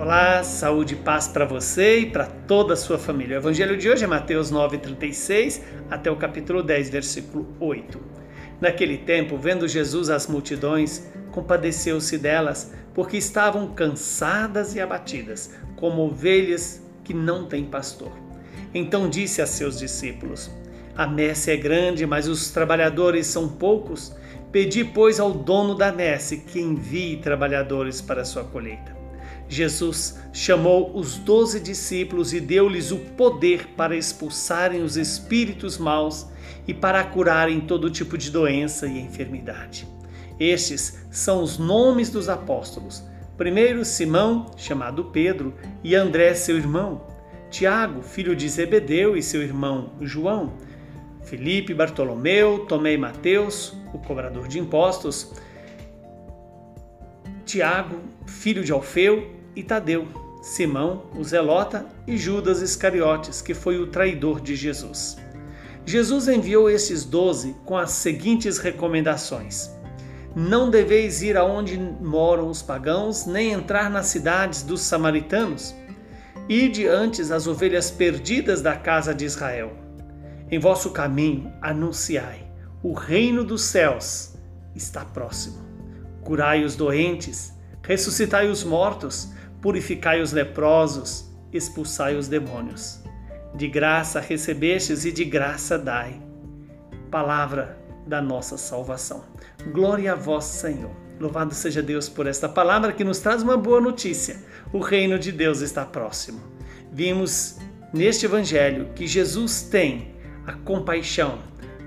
Olá, saúde e paz para você e para toda a sua família. O evangelho de hoje é Mateus 9:36 até o capítulo 10, versículo 8. Naquele tempo, vendo Jesus as multidões, compadeceu-se delas, porque estavam cansadas e abatidas, como ovelhas que não têm pastor. Então disse a seus discípulos: A messe é grande, mas os trabalhadores são poucos. Pedi, pois, ao dono da messe que envie trabalhadores para a sua colheita. Jesus chamou os doze discípulos e deu-lhes o poder para expulsarem os espíritos maus e para curarem todo tipo de doença e enfermidade. Estes são os nomes dos apóstolos. Primeiro, Simão, chamado Pedro, e André, seu irmão. Tiago, filho de Zebedeu, e seu irmão João. Felipe, Bartolomeu, Tomé e Mateus, o cobrador de impostos. Tiago, filho de Alfeu, e Tadeu, Simão, o Zelota e Judas Iscariotes, que foi o traidor de Jesus. Jesus enviou esses doze com as seguintes recomendações: Não deveis ir aonde moram os pagãos, nem entrar nas cidades dos samaritanos. Ide antes as ovelhas perdidas da casa de Israel. Em vosso caminho anunciai: o reino dos céus está próximo. Curai os doentes, ressuscitai os mortos, purificai os leprosos, expulsai os demônios. De graça recebestes e de graça dai. Palavra da nossa salvação. Glória a vós, Senhor. Louvado seja Deus por esta palavra que nos traz uma boa notícia. O reino de Deus está próximo. Vimos neste evangelho que Jesus tem a compaixão,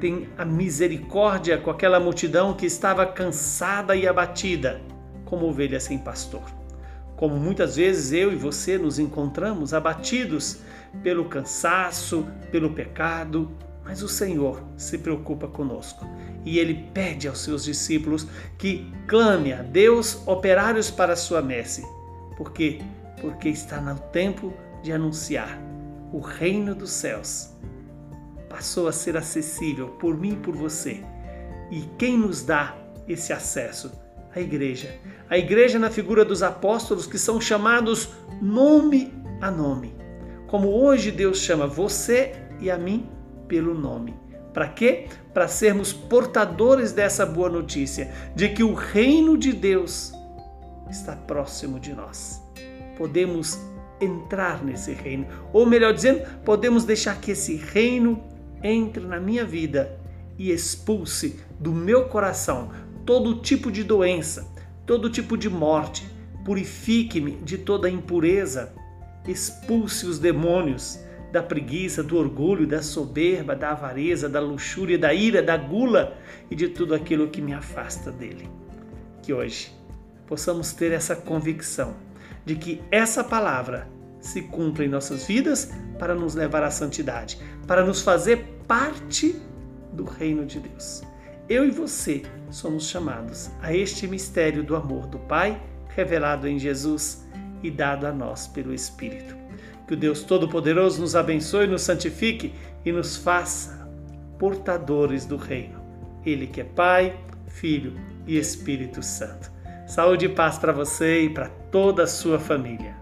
tem a misericórdia com aquela multidão que estava cansada e abatida, como ovelha sem pastor como muitas vezes eu e você nos encontramos abatidos pelo cansaço, pelo pecado, mas o Senhor se preocupa conosco e ele pede aos seus discípulos que clame a Deus operários para a sua messe. Por quê? Porque está no tempo de anunciar o reino dos céus. Passou a ser acessível por mim e por você. E quem nos dá esse acesso? A igreja. A igreja na figura dos apóstolos que são chamados nome a nome. Como hoje Deus chama você e a mim pelo nome. Para quê? Para sermos portadores dessa boa notícia de que o reino de Deus está próximo de nós. Podemos entrar nesse reino, ou melhor dizendo, podemos deixar que esse reino entre na minha vida e expulse do meu coração todo tipo de doença, todo tipo de morte. Purifique-me de toda impureza. Expulse os demônios da preguiça, do orgulho, da soberba, da avareza, da luxúria, da ira, da gula e de tudo aquilo que me afasta dele. Que hoje possamos ter essa convicção de que essa palavra se cumpra em nossas vidas para nos levar à santidade, para nos fazer parte do reino de Deus eu e você somos chamados a este mistério do amor do Pai, revelado em Jesus e dado a nós pelo Espírito. Que o Deus Todo-Poderoso nos abençoe, nos santifique e nos faça portadores do reino. Ele que é Pai, Filho e Espírito Santo. Saúde e paz para você e para toda a sua família.